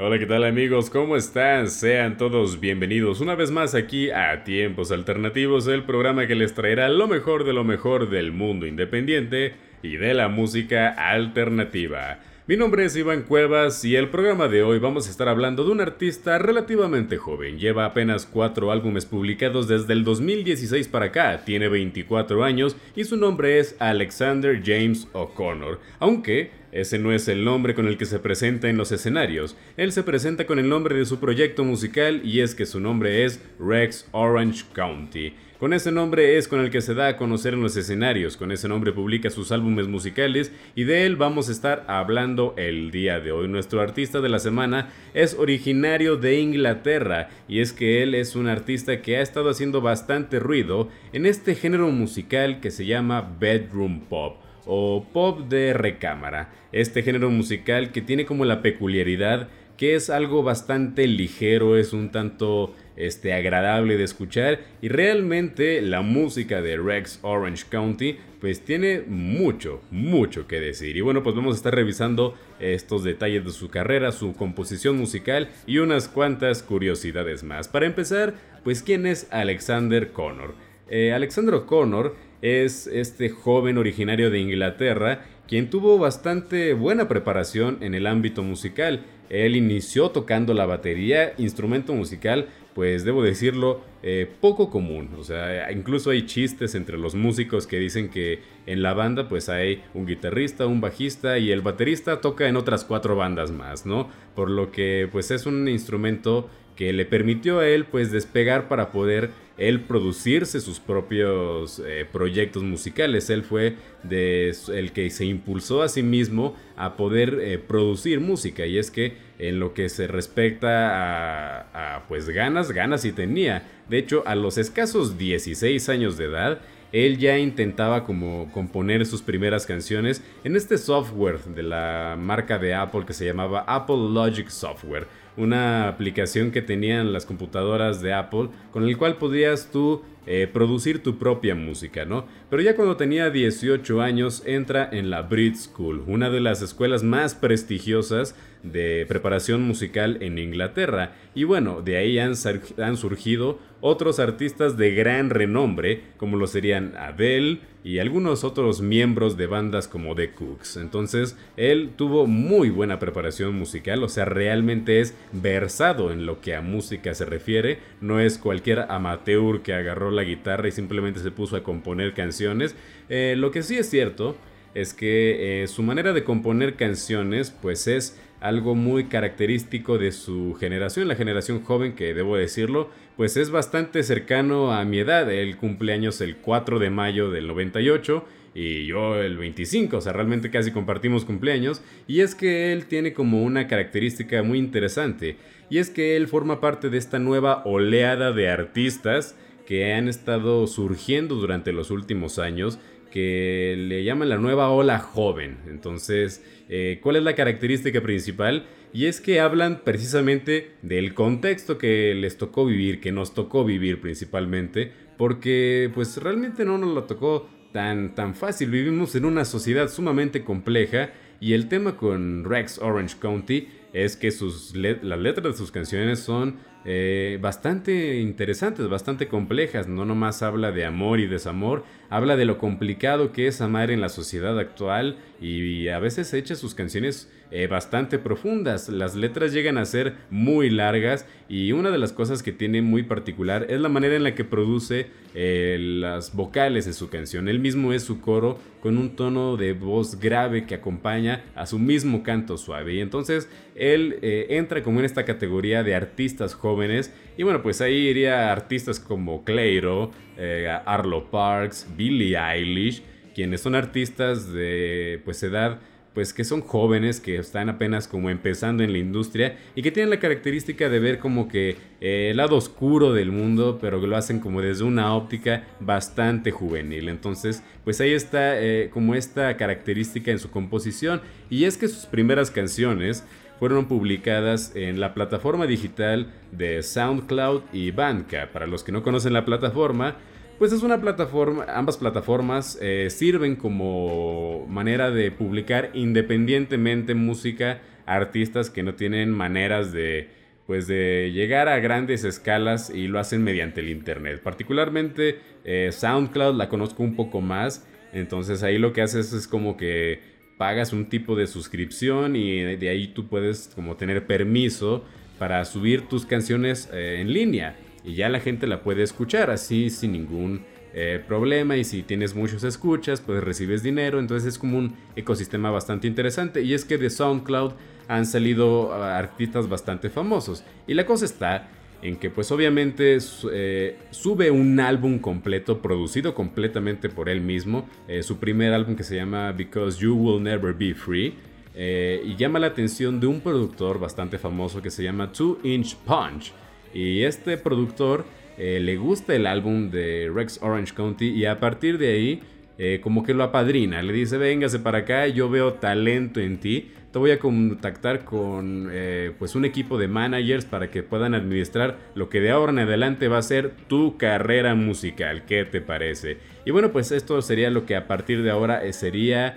Hola, ¿qué tal amigos? ¿Cómo están? Sean todos bienvenidos una vez más aquí a Tiempos Alternativos, el programa que les traerá lo mejor de lo mejor del mundo independiente y de la música alternativa. Mi nombre es Iván Cuevas y el programa de hoy vamos a estar hablando de un artista relativamente joven. Lleva apenas cuatro álbumes publicados desde el 2016 para acá, tiene 24 años y su nombre es Alexander James O'Connor, aunque ese no es el nombre con el que se presenta en los escenarios. Él se presenta con el nombre de su proyecto musical y es que su nombre es Rex Orange County. Con ese nombre es con el que se da a conocer en los escenarios, con ese nombre publica sus álbumes musicales y de él vamos a estar hablando el día de hoy. Nuestro artista de la semana es originario de Inglaterra y es que él es un artista que ha estado haciendo bastante ruido en este género musical que se llama bedroom pop o pop de recámara. Este género musical que tiene como la peculiaridad que es algo bastante ligero, es un tanto este, agradable de escuchar y realmente la música de Rex Orange County pues tiene mucho, mucho que decir. Y bueno, pues vamos a estar revisando estos detalles de su carrera, su composición musical y unas cuantas curiosidades más. Para empezar, pues ¿quién es Alexander Connor? Eh, Alexander Connor es este joven originario de Inglaterra quien tuvo bastante buena preparación en el ámbito musical. Él inició tocando la batería, instrumento musical, pues debo decirlo, eh, poco común. O sea, incluso hay chistes entre los músicos que dicen que en la banda pues hay un guitarrista, un bajista y el baterista toca en otras cuatro bandas más, ¿no? Por lo que pues es un instrumento que le permitió a él pues despegar para poder él producirse sus propios eh, proyectos musicales. Él fue el que se impulsó a sí mismo a poder eh, producir música. Y es que en lo que se respecta a, pues ganas, ganas y tenía. De hecho, a los escasos 16 años de edad, él ya intentaba como componer sus primeras canciones en este software de la marca de Apple que se llamaba Apple Logic Software una aplicación que tenían las computadoras de Apple con el cual podías tú eh, producir tu propia música, ¿no? Pero ya cuando tenía 18 años entra en la Brit School, una de las escuelas más prestigiosas de preparación musical en Inglaterra. Y bueno, de ahí han, han surgido otros artistas de gran renombre, como lo serían Adele y algunos otros miembros de bandas como The Cooks. Entonces, él tuvo muy buena preparación musical, o sea, realmente es versado en lo que a música se refiere, no es cualquier amateur que agarró la guitarra y simplemente se puso a componer canciones. Eh, lo que sí es cierto es que eh, su manera de componer canciones pues es algo muy característico de su generación, la generación joven que debo decirlo, pues es bastante cercano a mi edad, él cumpleaños el 4 de mayo del 98 y yo el 25, o sea, realmente casi compartimos cumpleaños, y es que él tiene como una característica muy interesante, y es que él forma parte de esta nueva oleada de artistas que han estado surgiendo durante los últimos años que le llaman la nueva ola joven. Entonces, eh, ¿cuál es la característica principal? Y es que hablan precisamente del contexto que les tocó vivir, que nos tocó vivir principalmente, porque pues realmente no nos lo tocó tan, tan fácil. Vivimos en una sociedad sumamente compleja y el tema con Rex Orange County es que sus las letras de sus canciones son eh, bastante interesantes, bastante complejas. No nomás habla de amor y desamor, habla de lo complicado que es amar en la sociedad actual y, a veces echa sus canciones eh, bastante profundas. Las letras llegan a ser muy largas y una de las cosas que tiene muy particular es la manera en la que produce eh, las vocales en su canción. Él mismo es su coro con un tono de voz grave que acompaña a su mismo canto suave. Y entonces él entra como en esta categoría de artistas jóvenes. Y bueno, pues ahí iría artistas como Clairo, eh, Arlo Parks, Billie Eilish, quienes son artistas de pues edad pues que son jóvenes, que están apenas como empezando en la industria y que tienen la característica de ver como que eh, el lado oscuro del mundo, pero que lo hacen como desde una óptica bastante juvenil. Entonces, pues ahí está eh, como esta característica en su composición y es que sus primeras canciones fueron publicadas en la plataforma digital de SoundCloud y Bandcamp. Para los que no conocen la plataforma, pues es una plataforma, ambas plataformas eh, sirven como manera de publicar independientemente música a artistas que no tienen maneras de pues de llegar a grandes escalas y lo hacen mediante el internet. Particularmente eh, SoundCloud la conozco un poco más, entonces ahí lo que haces es como que pagas un tipo de suscripción y de ahí tú puedes como tener permiso para subir tus canciones eh, en línea y ya la gente la puede escuchar así sin ningún eh, problema y si tienes muchos escuchas pues recibes dinero entonces es como un ecosistema bastante interesante y es que de SoundCloud han salido ah, artistas bastante famosos y la cosa está en que pues obviamente eh, sube un álbum completo producido completamente por él mismo eh, su primer álbum que se llama Because You Will Never Be Free y llama la atención de un productor bastante famoso que se llama Two Inch Punch y este productor eh, le gusta el álbum de Rex Orange County y a partir de ahí eh, como que lo apadrina. Le dice, véngase para acá, yo veo talento en ti. Te voy a contactar con eh, pues un equipo de managers para que puedan administrar lo que de ahora en adelante va a ser tu carrera musical. ¿Qué te parece? Y bueno, pues esto sería lo que a partir de ahora sería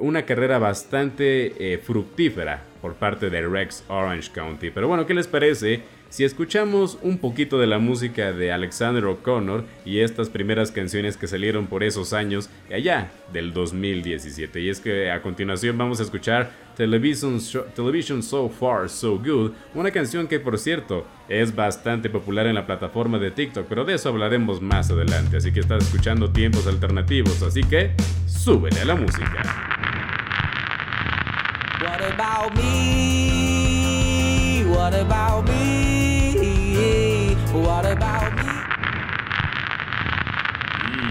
una carrera bastante fructífera por parte de Rex Orange County. Pero bueno, ¿qué les parece? Si escuchamos un poquito de la música de Alexander O'Connor y estas primeras canciones que salieron por esos años, allá del 2017. Y es que a continuación vamos a escuchar Television, So Far So Good, una canción que por cierto es bastante popular en la plataforma de TikTok, pero de eso hablaremos más adelante. Así que estás escuchando tiempos alternativos, así que súbele a la música. What about me? What about me?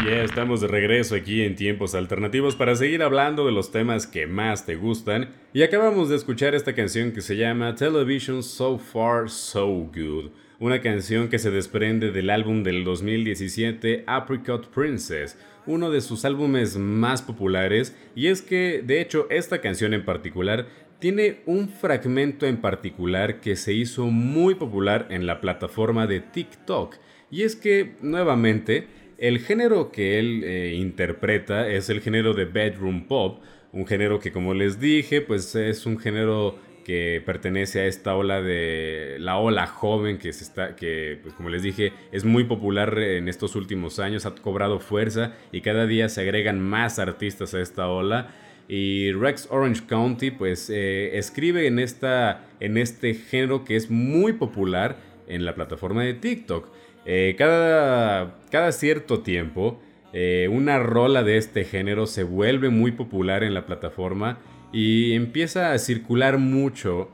Y ya estamos de regreso aquí en tiempos alternativos para seguir hablando de los temas que más te gustan. Y acabamos de escuchar esta canción que se llama Television So Far So Good. Una canción que se desprende del álbum del 2017 Apricot Princess, uno de sus álbumes más populares. Y es que, de hecho, esta canción en particular tiene un fragmento en particular que se hizo muy popular en la plataforma de TikTok. Y es que, nuevamente, el género que él eh, interpreta es el género de bedroom pop, un género que como les dije, pues es un género que pertenece a esta ola de la ola joven que se está que pues como les dije es muy popular en estos últimos años ha cobrado fuerza y cada día se agregan más artistas a esta ola y Rex Orange County pues eh, escribe en, esta, en este género que es muy popular en la plataforma de TikTok. Eh, cada, cada cierto tiempo eh, una rola de este género se vuelve muy popular en la plataforma y empieza a circular mucho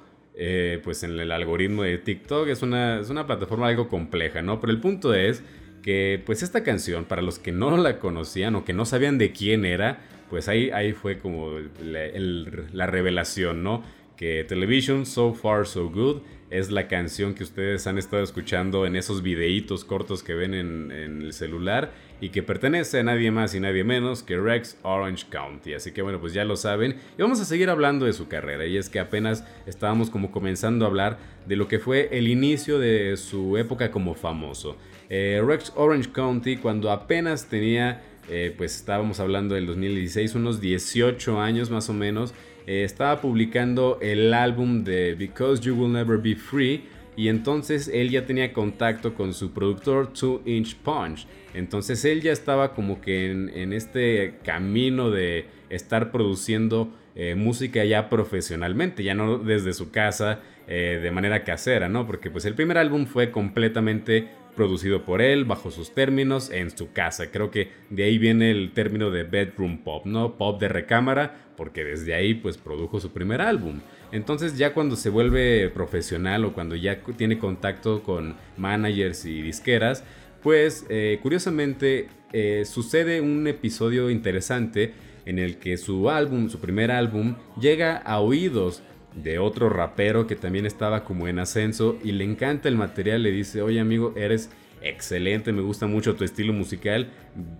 pues en el algoritmo de TikTok. Es una, es una plataforma algo compleja, ¿no? Pero el punto es que pues esta canción, para los que no la conocían o que no sabían de quién era, pues ahí, ahí fue como la, revelación, ¿no? Que Television So Far So Good es la canción que ustedes han estado escuchando en esos videitos cortos que ven en, el celular y que pertenece a nadie más y nadie menos que Rex Orange County. Así que bueno, pues ya lo saben. Y vamos a seguir hablando de su carrera. Y es que apenas estábamos como comenzando a hablar de lo que fue el inicio de su época como famoso. Eh, Rex Orange County cuando apenas tenía eh, pues estábamos hablando del 2016, unos 18 años más o menos, eh, estaba publicando el álbum de Because You Will Never Be Free y entonces él ya tenía contacto con su productor Two Inch Punch. Entonces él ya estaba como que en, este camino de estar produciendo eh, música ya profesionalmente, ya no desde su casa de manera casera, ¿no? Porque pues el primer álbum fue completamente producido por él, bajo sus términos, en su casa. Creo que de ahí viene el término de bedroom pop, ¿no? Pop de recámara, porque desde ahí pues produjo su primer álbum. Entonces ya cuando se vuelve profesional o cuando ya tiene contacto con managers y disqueras, pues eh, curiosamente eh, sucede un episodio interesante en el que su álbum, su primer álbum, llega a oídos de otro rapero que también estaba como en ascenso y le encanta el material, le dice, oye amigo, eres excelente, me gusta mucho tu estilo musical,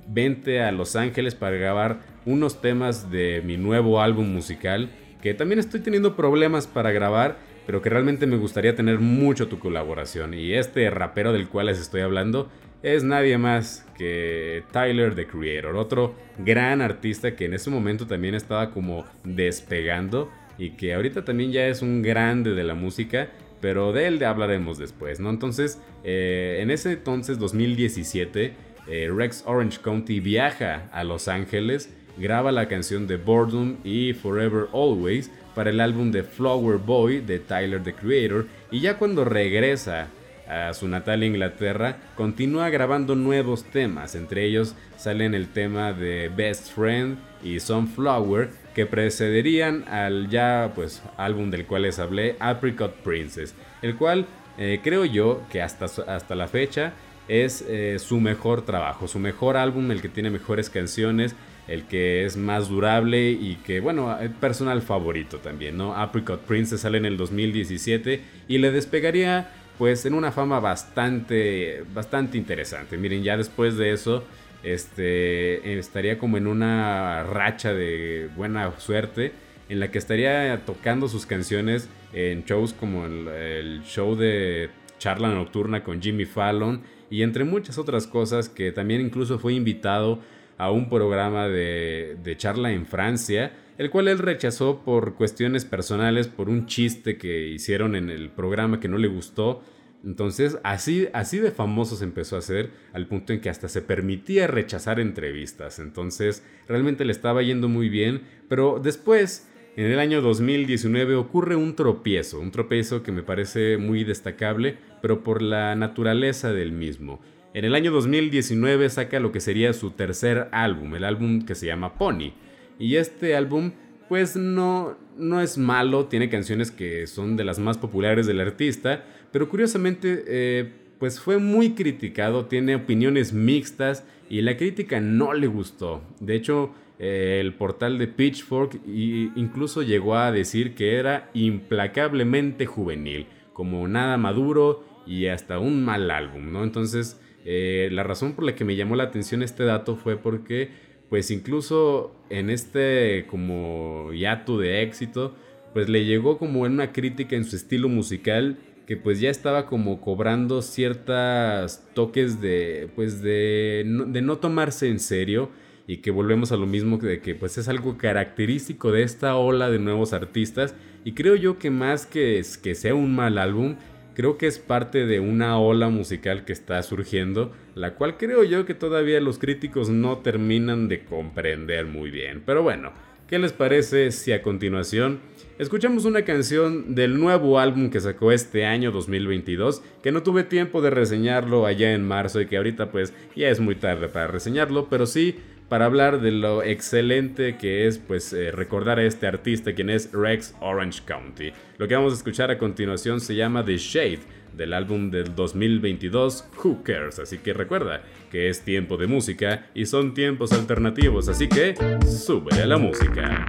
vente a Los Ángeles para grabar unos temas de mi nuevo álbum musical, que también estoy teniendo problemas para grabar, pero que realmente me gustaría tener mucho tu colaboración. Y este rapero del cual les estoy hablando es nadie más que Tyler the Creator, otro gran artista que en ese momento también estaba como despegando y que ahorita también ya es un grande de la música, pero de él hablaremos después, ¿no? Entonces, eh, en ese entonces, 2017, eh, Rex Orange County viaja a Los Ángeles, graba la canción de Boredom y Forever Always para el álbum de Flower Boy de Tyler the Creator, y ya cuando regresa a su natal Inglaterra, continúa grabando nuevos temas, entre ellos salen el tema de Best Friend y Sunflower, que precederían al ya pues álbum del cual les hablé, Apricot Princess, el cual eh, creo yo que hasta, hasta la fecha es eh, su mejor trabajo, su mejor álbum, el que tiene mejores canciones, el que es más durable y que, bueno, es personal favorito también, ¿no? Apricot Princess sale en el 2017 y le despegaría pues en una fama bastante, bastante interesante. Miren, ya después de eso, este, estaría como en una racha de buena suerte en la que estaría tocando sus canciones en shows como el, show de charla nocturna con Jimmy Fallon y entre muchas otras cosas que también incluso fue invitado a un programa de, de charla en Francia, el cual él rechazó por cuestiones personales, por un chiste que hicieron en el programa que no le gustó entonces, así, así de famoso se empezó a hacer al punto en que hasta se permitía rechazar entrevistas. Entonces, realmente le estaba yendo muy bien, pero después, en el año 2019, ocurre un tropiezo, un tropiezo que me parece muy destacable, pero por la naturaleza del mismo. En el año 2019 saca lo que sería su tercer álbum, el álbum que se llama Pony. Y este álbum pues no, no es malo, tiene canciones que son de las más populares del artista, pero curiosamente eh, pues fue muy criticado, tiene opiniones mixtas y la crítica no le gustó. De hecho, eh, el portal de Pitchfork incluso llegó a decir que era implacablemente juvenil, como nada maduro y hasta un mal álbum, ¿no? Entonces, eh, la razón por la que me llamó la atención este dato fue porque pues incluso en este como hiato de éxito, pues le llegó como una crítica en su estilo musical que pues ya estaba como cobrando ciertos toques de pues de no, de no tomarse en serio y que volvemos a lo mismo de que pues es algo característico de esta ola de nuevos artistas y creo yo que más que, que sea un mal álbum creo que es parte de una ola musical que está surgiendo, la cual creo yo que todavía los críticos no terminan de comprender muy bien. Pero bueno, ¿qué les parece si a continuación escuchamos una canción del nuevo álbum que sacó este año 2022, que no tuve tiempo de reseñarlo allá en marzo y que ahorita pues ya es muy tarde para reseñarlo, pero sí para hablar de lo excelente que es pues eh, recordar a este artista quien es Rex Orange County. Lo que vamos a escuchar a continuación se llama The Shade del álbum del 2022 Who Cares, así que recuerda que es tiempo de música y son tiempos alternativos, así que sube a la música.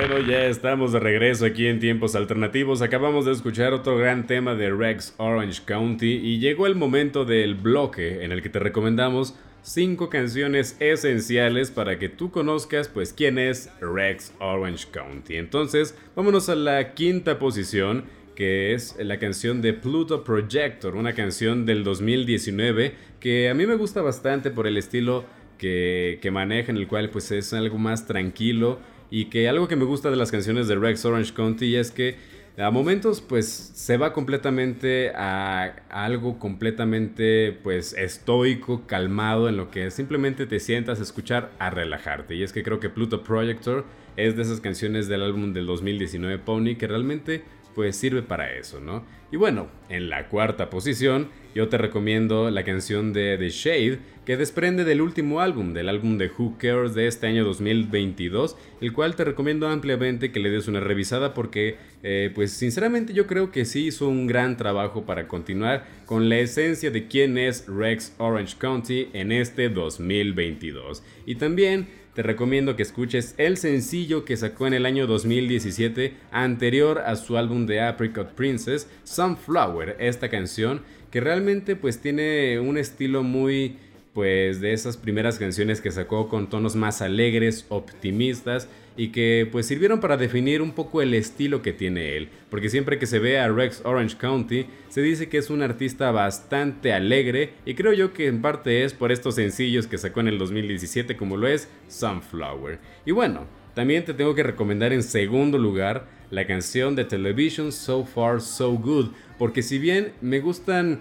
Bueno, ya estamos de regreso aquí en Tiempos Alternativos. Acabamos de escuchar otro gran tema de Rex Orange County y llegó el momento del bloque en el que te recomendamos cinco canciones esenciales para que tú conozcas pues quién es Rex Orange County. Entonces, vámonos a la quinta posición que es la canción de Pluto Projector, una canción del 2019 que a mí me gusta bastante por el estilo que, que maneja, en el cual pues es algo más tranquilo y que algo que me gusta de las canciones de Rex Orange County es que a momentos pues se va completamente a, algo completamente pues estoico, calmado, en lo que simplemente te sientas a escuchar, a relajarte. Y es que creo que Pluto Projector es de esas canciones del álbum del 2019 Pony que realmente pues sirve para eso, ¿no? Y bueno, en la cuarta posición yo te recomiendo la canción de The Shade, que desprende del último álbum, del álbum de Who Cares de este año 2022, el cual te recomiendo ampliamente que le des una revisada porque, eh, pues sinceramente yo creo que sí hizo un gran trabajo para continuar con la esencia de quién es Rex Orange County en este 2022. Y también te recomiendo que escuches el sencillo que sacó en el año 2017 anterior a su álbum de Apricot Princess, Sunflower, esta canción que realmente pues tiene un estilo muy pues de esas primeras canciones que sacó con tonos más alegres, optimistas y que pues sirvieron para definir un poco el estilo que tiene él, porque siempre que se ve a Rex Orange County se dice que es un artista bastante alegre y creo yo que en parte es por estos sencillos que sacó en el 2017 como lo es Sunflower. Y bueno, también te tengo que recomendar en segundo lugar la canción de Television So Far So Good, porque si bien me gustan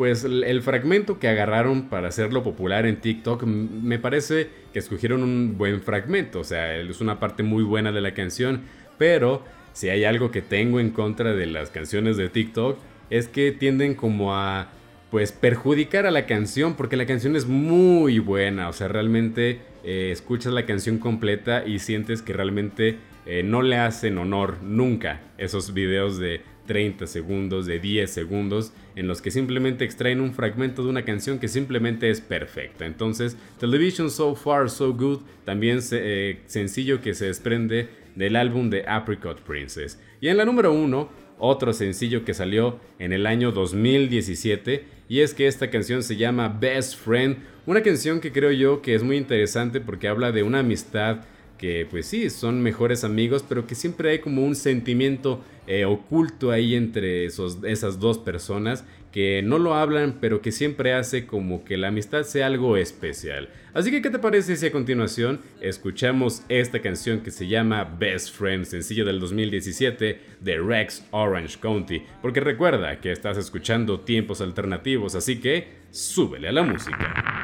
pues el, fragmento que agarraron para hacerlo popular en TikTok me parece que escogieron un buen fragmento, o sea, es una parte muy buena de la canción, pero si hay algo que tengo en contra de las canciones de TikTok es que tienden como a pues perjudicar a la canción porque la canción es muy buena, o sea, realmente eh, escuchas la canción completa y sientes que realmente eh, no le hacen honor nunca esos videos de 30 segundos, de 10 segundos, en los que simplemente extraen un fragmento de una canción que simplemente es perfecta. Entonces, Television So Far So Good, también eh, sencillo que se desprende del álbum de Apricot Princess. Y en la número 1, otro sencillo que salió en el año 2017, y es que esta canción se llama Best Friend, una canción que creo yo que es muy interesante porque habla de una amistad que pues sí, son mejores amigos, pero que siempre hay como un sentimiento eh, oculto ahí entre esas dos personas que no lo hablan, pero que siempre hace como que la amistad sea algo especial. Así que, ¿qué te parece si a continuación escuchamos esta canción que se llama Best Friend, sencillo del 2017 de Rex Orange County? Porque recuerda que estás escuchando tiempos alternativos, así que súbele a la música.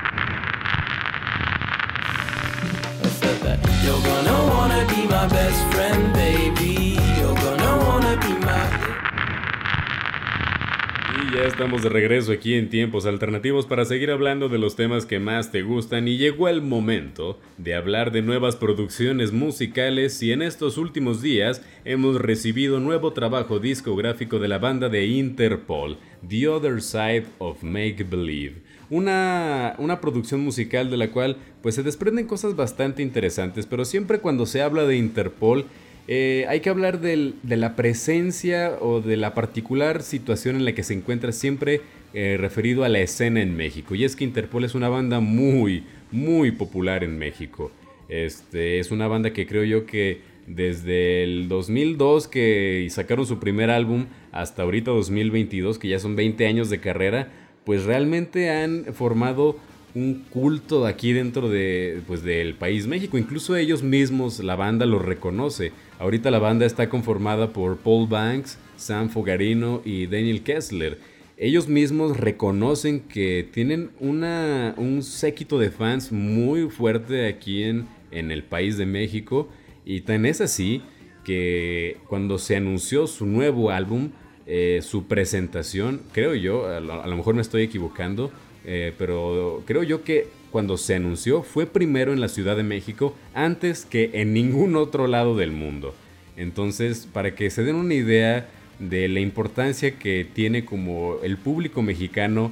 Ya estamos de regreso aquí en Tiempos Alternativos para seguir hablando de los temas que más te gustan y llegó el momento de hablar de nuevas producciones musicales y en estos últimos días hemos recibido nuevo trabajo discográfico de la banda de Interpol, The Other Side of Make Believe. Una, una producción musical de la cual pues se desprenden cosas bastante interesantes, pero siempre cuando se habla de Interpol eh, hay que hablar de la presencia o de la particular situación en la que se encuentra siempre eh, referido a la escena en México. Y es que Interpol es una banda muy, muy popular en México. Este, es una banda que creo yo que desde el 2002 que sacaron su primer álbum hasta ahorita 2022, que ya son 20 años de carrera, pues realmente han formado un culto aquí dentro de, pues, del país México. Incluso ellos mismos, la banda lo reconoce. Ahorita la banda está conformada por Paul Banks, Sam Fogarino y Daniel Kessler. Ellos mismos reconocen que tienen una, un séquito de fans muy fuerte aquí en, en el país de México. Y tan es así que cuando se anunció su nuevo álbum, eh, su presentación, creo yo, a lo, mejor me estoy equivocando, eh, pero creo yo que cuando se anunció fue primero en la Ciudad de México antes que en ningún otro lado del mundo. Entonces, para que se den una idea de la importancia que tiene como el público mexicano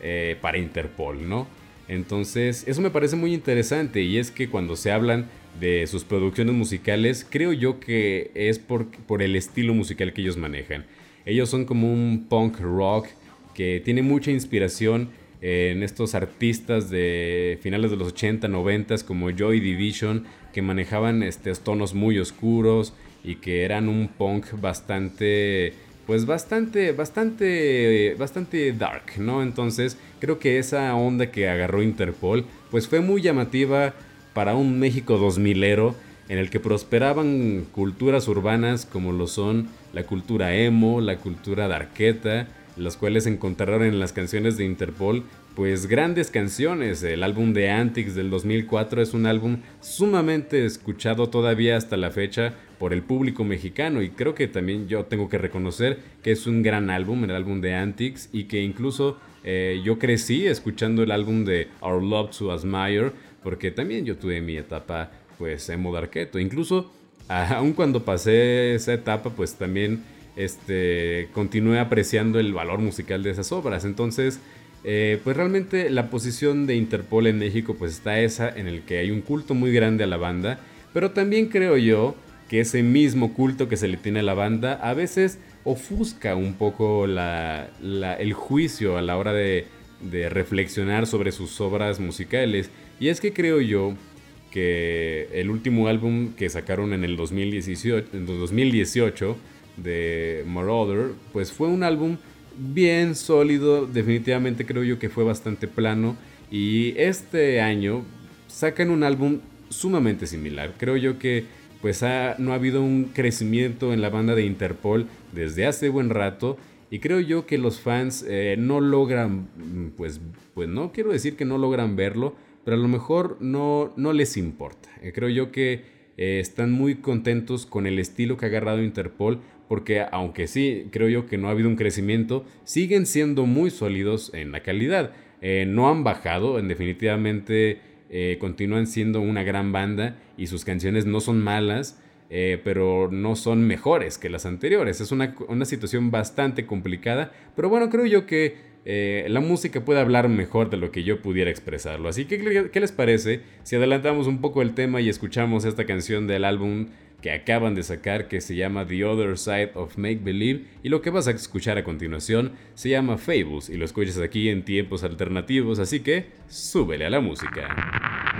eh, para Interpol, ¿no? Entonces, eso me parece muy interesante y es que cuando se hablan de sus producciones musicales, creo yo que es por, por el estilo musical que ellos manejan. Ellos son como un punk rock que tiene mucha inspiración en estos artistas de finales de los 80, 90 como Joy Division que manejaban estos tonos muy oscuros y que eran un punk bastante pues bastante bastante bastante dark, ¿no? Entonces, creo que esa onda que agarró Interpol pues fue muy llamativa para un México 2000ero en el que prosperaban culturas urbanas como lo son la cultura emo, la cultura darqueta, las cuales encontraron en las canciones de Interpol pues grandes canciones. El álbum de Antics del 2004 es un álbum sumamente escuchado todavía hasta la fecha por el público mexicano y creo que también yo tengo que reconocer que es un gran álbum, el álbum de Antics y que incluso eh, yo crecí escuchando el álbum de Our Love to Admire porque también yo tuve mi etapa pues emo darketo, incluso aun cuando pasé esa etapa pues también este continué apreciando el valor musical de esas obras, entonces eh, pues realmente la posición de Interpol en México pues está esa en el que hay un culto muy grande a la banda, pero también creo yo que ese mismo culto que se le tiene a la banda a veces ofusca un poco el juicio a la hora de, reflexionar sobre sus obras musicales. Y es que creo yo que el último álbum que sacaron en el 2018, en 2018 de Marauder, pues fue un álbum bien sólido, definitivamente creo yo que fue bastante plano. Y este año sacan un álbum sumamente similar. Creo yo que pues no ha habido un crecimiento en la banda de Interpol desde hace buen rato y creo yo que los fans eh, no logran, pues, pues no quiero decir que no logran verlo, pero a lo mejor no, no les importa. Eh, creo yo que eh, están muy contentos con el estilo que ha agarrado Interpol, porque aunque sí, creo yo que no ha habido un crecimiento, siguen siendo muy sólidos en la calidad. no han bajado, en definitivamente eh, continúan siendo una gran banda y sus canciones no son malas, eh, pero no son mejores que las anteriores. Es una, situación bastante complicada, pero bueno, creo yo que eh, la música puede hablar mejor de lo que yo pudiera expresarlo. Así que, ¿qué les parece si adelantamos un poco el tema y escuchamos esta canción del álbum que acaban de sacar que se llama The Other Side of Make Believe y lo que vas a escuchar a continuación se llama Fables y lo escuchas aquí en tiempos alternativos, así que súbele a la música.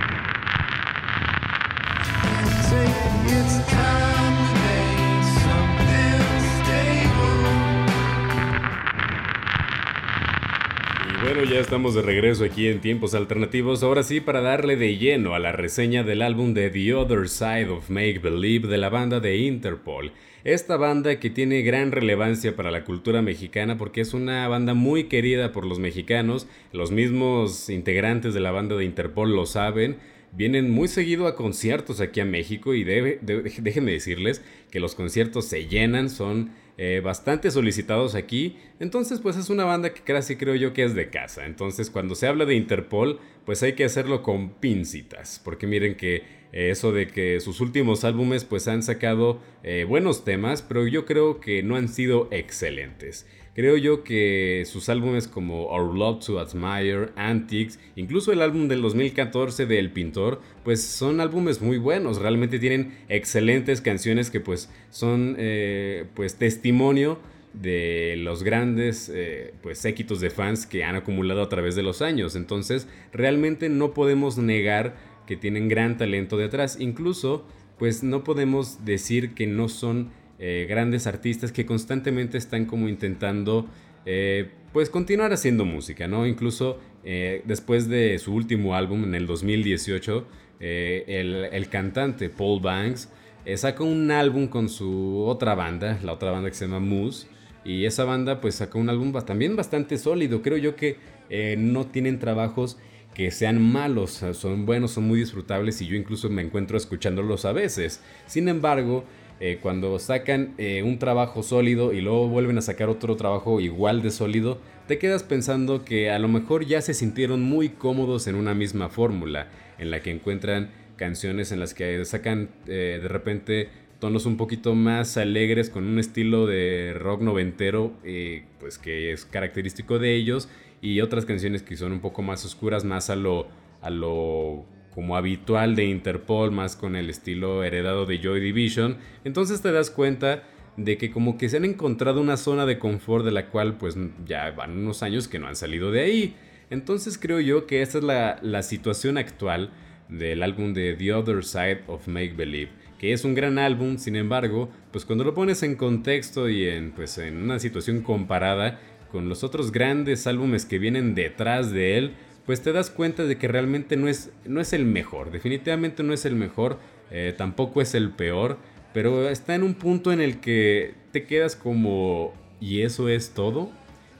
Bueno, ya estamos de regreso aquí en Tiempos Alternativos, ahora sí para darle de lleno a la reseña del álbum de The Other Side of Make Believe de la banda de Interpol. Esta banda que tiene gran relevancia para la cultura mexicana porque es una banda muy querida por los mexicanos, los mismos integrantes de la banda de Interpol lo saben, vienen muy seguido a conciertos aquí a México y déjenme decirles que los conciertos se llenan, son eh, bastante solicitados aquí. Entonces, pues es una banda que casi creo yo que es de casa. Entonces, cuando se habla de Interpol, pues hay que hacerlo con pincitas. Porque miren que eh, eso de que sus últimos álbumes pues han sacado eh, buenos temas, pero yo creo que no han sido excelentes. Creo yo que sus álbumes como Our Love to Admire, Antics, incluso el álbum del 2014 de El Pintor, pues son álbumes muy buenos, realmente tienen excelentes canciones que pues son eh, pues testimonio de los grandes eh, pues séquitos de fans que han acumulado a través de los años. Entonces, realmente no podemos negar que tienen gran talento detrás. Incluso, pues no podemos decir que no son eh, grandes artistas que constantemente están como intentando eh, pues continuar haciendo música, ¿no? Incluso eh, después de su último álbum en el 2018, el, cantante Paul Banks sacó un álbum con su otra banda, la otra banda que se llama Moose, y esa banda pues sacó un álbum también bastante sólido, creo yo que no tienen trabajos que sean malos, son buenos, son muy disfrutables y yo incluso me encuentro escuchándolos a veces. Sin embargo, eh, cuando sacan eh, un trabajo sólido y luego vuelven a sacar otro trabajo igual de sólido, te quedas pensando que a lo mejor ya se sintieron muy cómodos en una misma fórmula, en la que encuentran canciones en las que sacan eh, de repente tonos un poquito más alegres con un estilo de rock noventero, pues que es característico de ellos, y otras canciones que son un poco más oscuras, más a lo, a lo como habitual de Interpol, más con el estilo heredado de Joy Division, entonces te das cuenta de que como que se han encontrado una zona de confort de la cual pues ya van unos años que no han salido de ahí. Entonces creo yo que esta es la, la situación actual del álbum de The Other Side of Make Believe, que es un gran álbum, sin embargo, pues cuando lo pones en contexto y en, pues, en una situación comparada con los otros grandes álbumes que vienen detrás de él, pues te das cuenta de que realmente no es, no es el mejor. Definitivamente no es el mejor, eh, tampoco es el peor, pero está en un punto en el que te quedas como, ¿y eso es todo?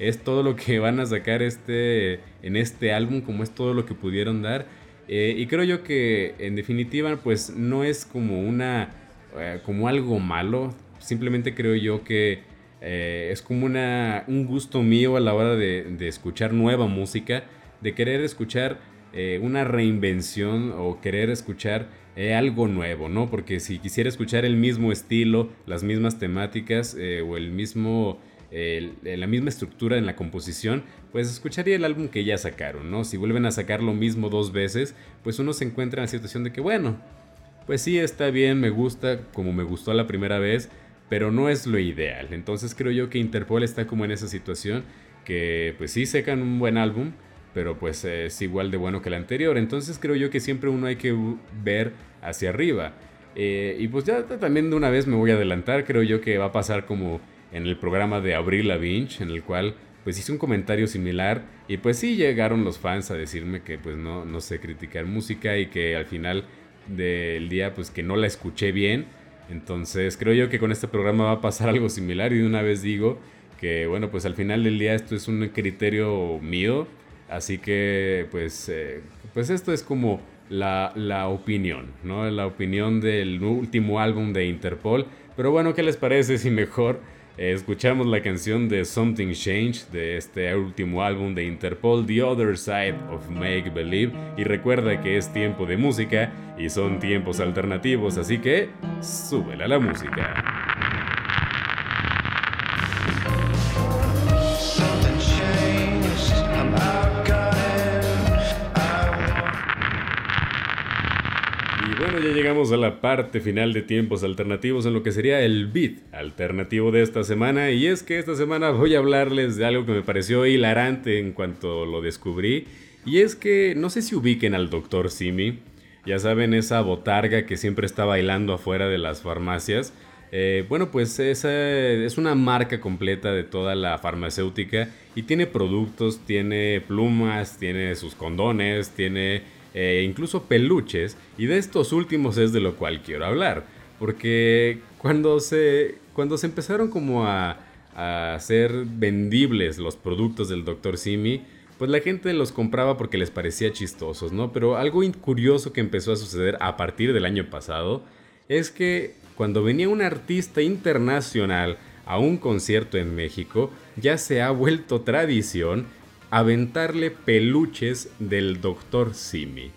¿Es todo lo que van a sacar este, en este álbum? ¿Como es todo lo que pudieron dar? Eh, y creo yo que en definitiva pues no es como una eh, como algo malo. Simplemente creo yo que es como una, un gusto mío a la hora de, escuchar nueva música, de querer escuchar eh, una reinvención o querer escuchar algo nuevo, ¿no? Porque si quisiera escuchar el mismo estilo, las mismas temáticas o el mismo la misma estructura en la composición, pues escucharía el álbum que ya sacaron, ¿no? Si vuelven a sacar lo mismo dos veces, pues uno se encuentra en la situación de que, bueno, pues sí, está bien, me gusta como me gustó la primera vez, pero no es lo ideal. Entonces creo yo que Interpol está como en esa situación, que pues sí sacan un buen álbum, pero pues es igual de bueno que el anterior. Entonces creo yo que siempre uno hay que ver hacia arriba. Eh, y pues ya también de una vez me voy a adelantar, creo yo que va a pasar como en el programa de Abril Lavigne, en el cual pues hice un comentario similar y pues sí llegaron los fans a decirme que pues no, no sé criticar música y que al final del día pues que no la escuché bien. Entonces creo yo que con este programa va a pasar algo similar y de una vez digo que bueno pues al final del día esto es un criterio mío. Así que pues, eh, pues esto es como la, la opinión, ¿no? La opinión del último álbum de Interpol. Pero bueno, ¿qué les parece si mejor escuchamos la canción de Something Change de este último álbum de Interpol, The Other Side of Make Believe. Y recuerda que es tiempo de música y son tiempos alternativos, así que súbela la música. A la parte final de tiempos alternativos en lo que sería el beat alternativo de esta semana. Y es que esta semana voy a hablarles de algo que me pareció hilarante en cuanto lo descubrí. Y es que no sé si ubiquen al Dr. Simi. Ya saben, esa botarga que siempre está bailando afuera de las farmacias. Eh, bueno, pues esa es una marca completa de toda la farmacéutica y tiene productos, tiene plumas, tiene sus condones, tiene e incluso peluches, y de estos últimos es de lo cual quiero hablar, porque cuando se, cuando se empezaron como a, a hacer vendibles los productos del Dr. Simi, pues la gente los compraba porque les parecía chistosos, ¿no? Pero algo curioso que empezó a suceder a partir del año pasado es que cuando venía un artista internacional a un concierto en México, ya se ha vuelto tradición aventarle peluches del Dr. Simi.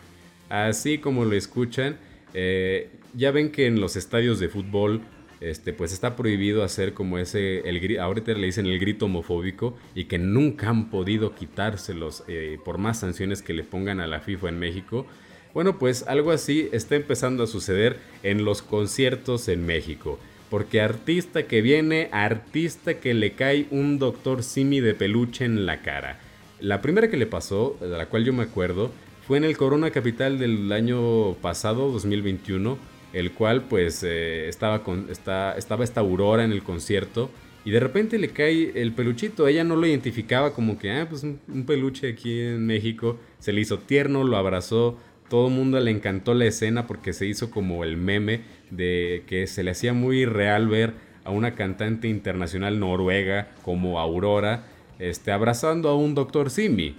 Así como lo escuchan, eh, ya ven que en los estadios de fútbol este, pues está prohibido hacer como ese, el, ahorita le dicen el grito homofóbico y que nunca han podido quitárselos eh, por más sanciones que le pongan a la FIFA en México. Bueno, pues algo así está empezando a suceder en los conciertos en México. Porque artista que viene, artista que le cae un doctor Simi de peluche en la cara. La primera que le pasó, de la cual yo me acuerdo, fue en el Corona Capital del año pasado, 2021, el cual pues eh, estaba, con, estaba esta Aurora en el concierto y de repente le cae el peluchito. Ella no lo identificaba como que, ah, pues un, un peluche aquí en México. Se le hizo tierno, lo abrazó. Todo el mundo le encantó la escena porque se hizo como el meme de que se le hacía muy real ver a una cantante internacional noruega como Aurora este, abrazando a un doctor Simi.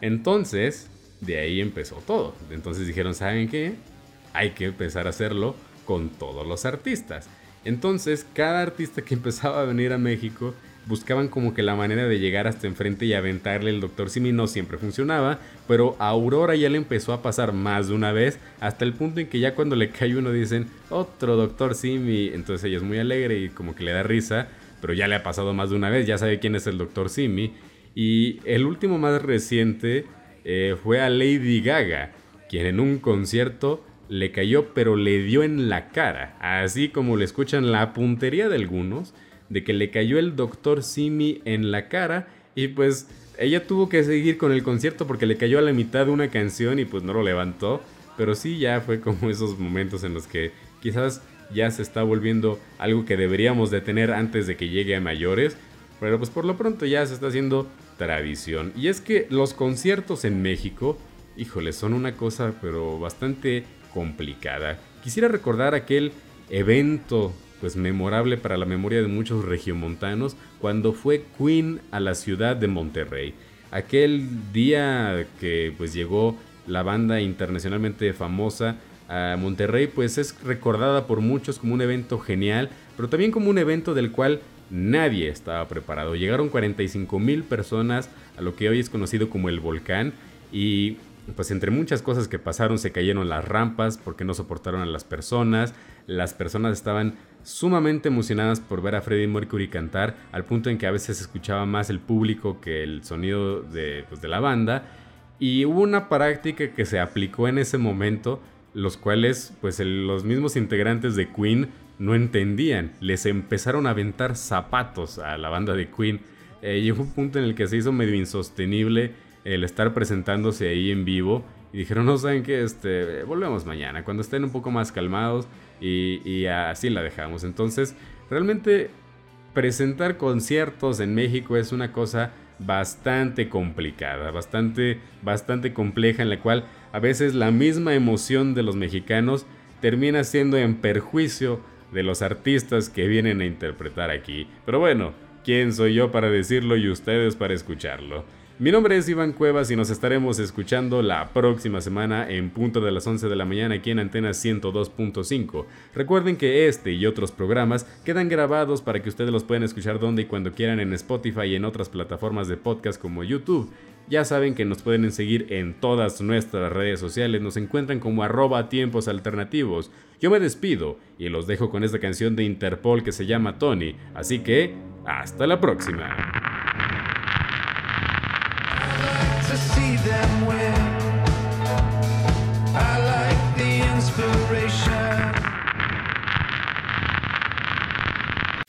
Entonces, de ahí empezó todo. Entonces dijeron, ¿saben qué? Hay que empezar a hacerlo con todos los artistas. Entonces, cada artista que empezaba a venir a México buscaban como que la manera de llegar hasta enfrente y aventarle el Doctor Simi no siempre funcionaba, pero a Aurora ya le empezó a pasar más de una vez, hasta el punto en que ya cuando le cae uno dicen, otro Doctor Simi, entonces ella es muy alegre y como que le da risa, pero ya le ha pasado más de una vez, ya sabe quién es el Dr. Simi. Y el último más reciente eh, fue a Lady Gaga, quien en un concierto le cayó pero le dio en la cara, así como le escuchan la puntería de algunos, de que le cayó el Dr. Simi en la cara y pues ella tuvo que seguir con el concierto porque le cayó a la mitad de una canción y pues no lo levantó, pero sí ya fue como esos momentos en los que quizás ya se está volviendo algo que deberíamos de tener antes de que llegue a mayores, pero pues por lo pronto ya se está haciendo tradición. Y es que los conciertos en México, híjole, son una cosa pero bastante complicada. Quisiera recordar aquel evento pues memorable para la memoria de muchos regiomontanos cuando fue Queen a la ciudad de Monterrey. Aquel día que pues llegó la banda internacionalmente famosa a Monterrey pues es recordada por muchos como un evento genial, pero también como un evento del cual nadie estaba preparado. Llegaron 45 mil personas a lo que hoy es conocido como el volcán y pues entre muchas cosas que pasaron se cayeron las rampas porque no soportaron a las personas, las personas estaban sumamente emocionadas por ver a Freddie Mercury cantar al punto en que a veces escuchaba más el público que el sonido de, pues, de la banda y hubo una práctica que se aplicó en ese momento los cuales pues los mismos integrantes de Queen no entendían, les empezaron a aventar zapatos a la banda de Queen. Eh, llegó un punto en el que se hizo medio insostenible el estar presentándose ahí en vivo y dijeron, no saben qué, este, volvemos mañana, cuando estén un poco más calmados y, y así la dejamos. Entonces, realmente presentar conciertos en México es una cosa bastante complicada, bastante, bastante compleja en la cual a veces la misma emoción de los mexicanos termina siendo en perjuicio de los artistas que vienen a interpretar aquí. Pero bueno, ¿quién soy yo para decirlo y ustedes para escucharlo? Mi nombre es Iván Cuevas y nos estaremos escuchando la próxima semana en punto de las 11 de la mañana aquí en Antena 102.5. Recuerden que este y otros programas quedan grabados para que ustedes los puedan escuchar donde y cuando quieran en Spotify y en otras plataformas de podcast como YouTube. Ya saben que nos pueden seguir en todas nuestras redes sociales, nos encuentran como arroba tiempos alternativos. Yo me despido y los dejo con esta canción de Interpol que se llama Tony, así que hasta la próxima.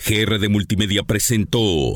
GR de Multimedia presentó.